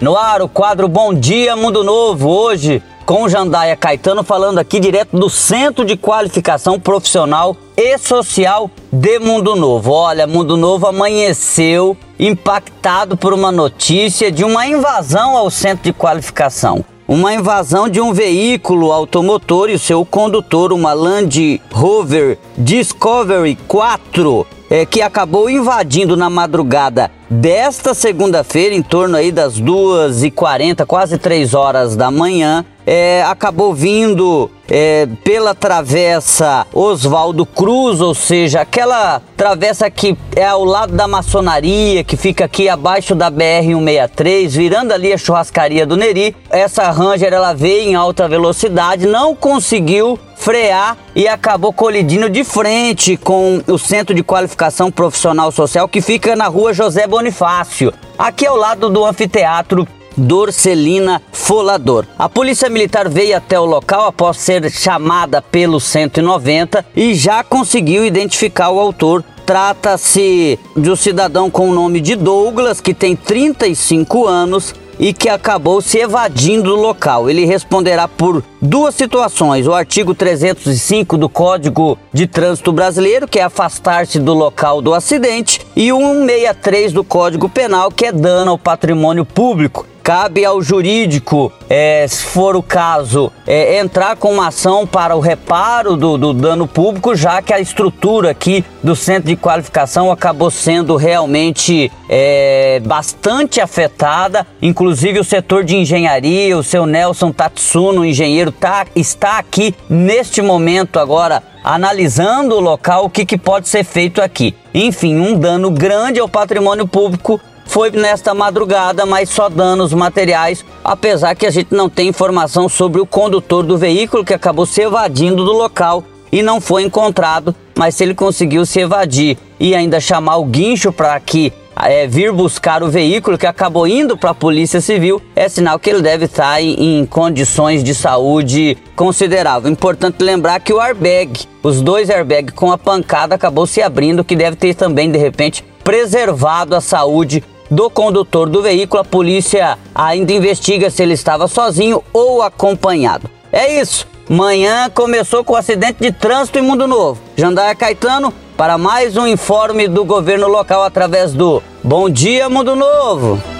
No ar, o quadro Bom Dia Mundo Novo. Hoje, com Jandaia Caetano, falando aqui direto do Centro de Qualificação Profissional e Social de Mundo Novo. Olha, Mundo Novo amanheceu impactado por uma notícia de uma invasão ao Centro de Qualificação. Uma invasão de um veículo automotor e seu condutor, uma Land Rover Discovery 4, é, que acabou invadindo na madrugada desta segunda-feira, em torno aí das 2h40, quase 3 horas da manhã, é, acabou vindo é, pela travessa Oswaldo Cruz, ou seja, aquela travessa que é ao lado da maçonaria, que fica aqui abaixo da BR-163, virando ali a churrascaria do Neri. Essa Ranger ela veio em alta velocidade, não conseguiu frear e acabou colidindo de frente com o Centro de Qualificação Profissional Social que fica na rua José Bonifácio, aqui ao lado do anfiteatro Dorcelina Folador. A Polícia Militar veio até o local após ser chamada pelo 190 e já conseguiu identificar o autor. Trata-se de um cidadão com o nome de Douglas, que tem 35 anos, e que acabou se evadindo do local. Ele responderá por duas situações: o artigo 305 do Código de Trânsito Brasileiro, que é afastar-se do local do acidente, e o 163 do Código Penal, que é dano ao patrimônio público. Cabe ao jurídico, é, se for o caso, é, entrar com uma ação para o reparo do, do, dano público, já que a estrutura aqui do centro de qualificação acabou sendo realmente é, bastante afetada. Inclusive o setor de engenharia, o seu Nelson Tatsuno, engenheiro, tá, está aqui neste momento agora analisando o local, o que, que pode ser feito aqui. Enfim, um dano grande ao patrimônio público foi nesta madrugada, mas só danos materiais, apesar que a gente não tem informação sobre o condutor do veículo que acabou se evadindo do local e não foi encontrado, mas se ele conseguiu se evadir e ainda chamar o guincho para que é, vir buscar o veículo que acabou indo para a Polícia Civil, é sinal que ele deve estar tá em, em, condições de saúde considerável. Importante lembrar que o airbag, os dois airbags com a pancada acabou se abrindo, que deve ter também de repente preservado a saúde do condutor do veículo. A polícia ainda investiga se ele estava sozinho ou acompanhado. É isso. Manhã começou com o acidente de trânsito em Mundo Novo. Jandaia Caetano para mais um informe do governo local através do Bom Dia Mundo Novo.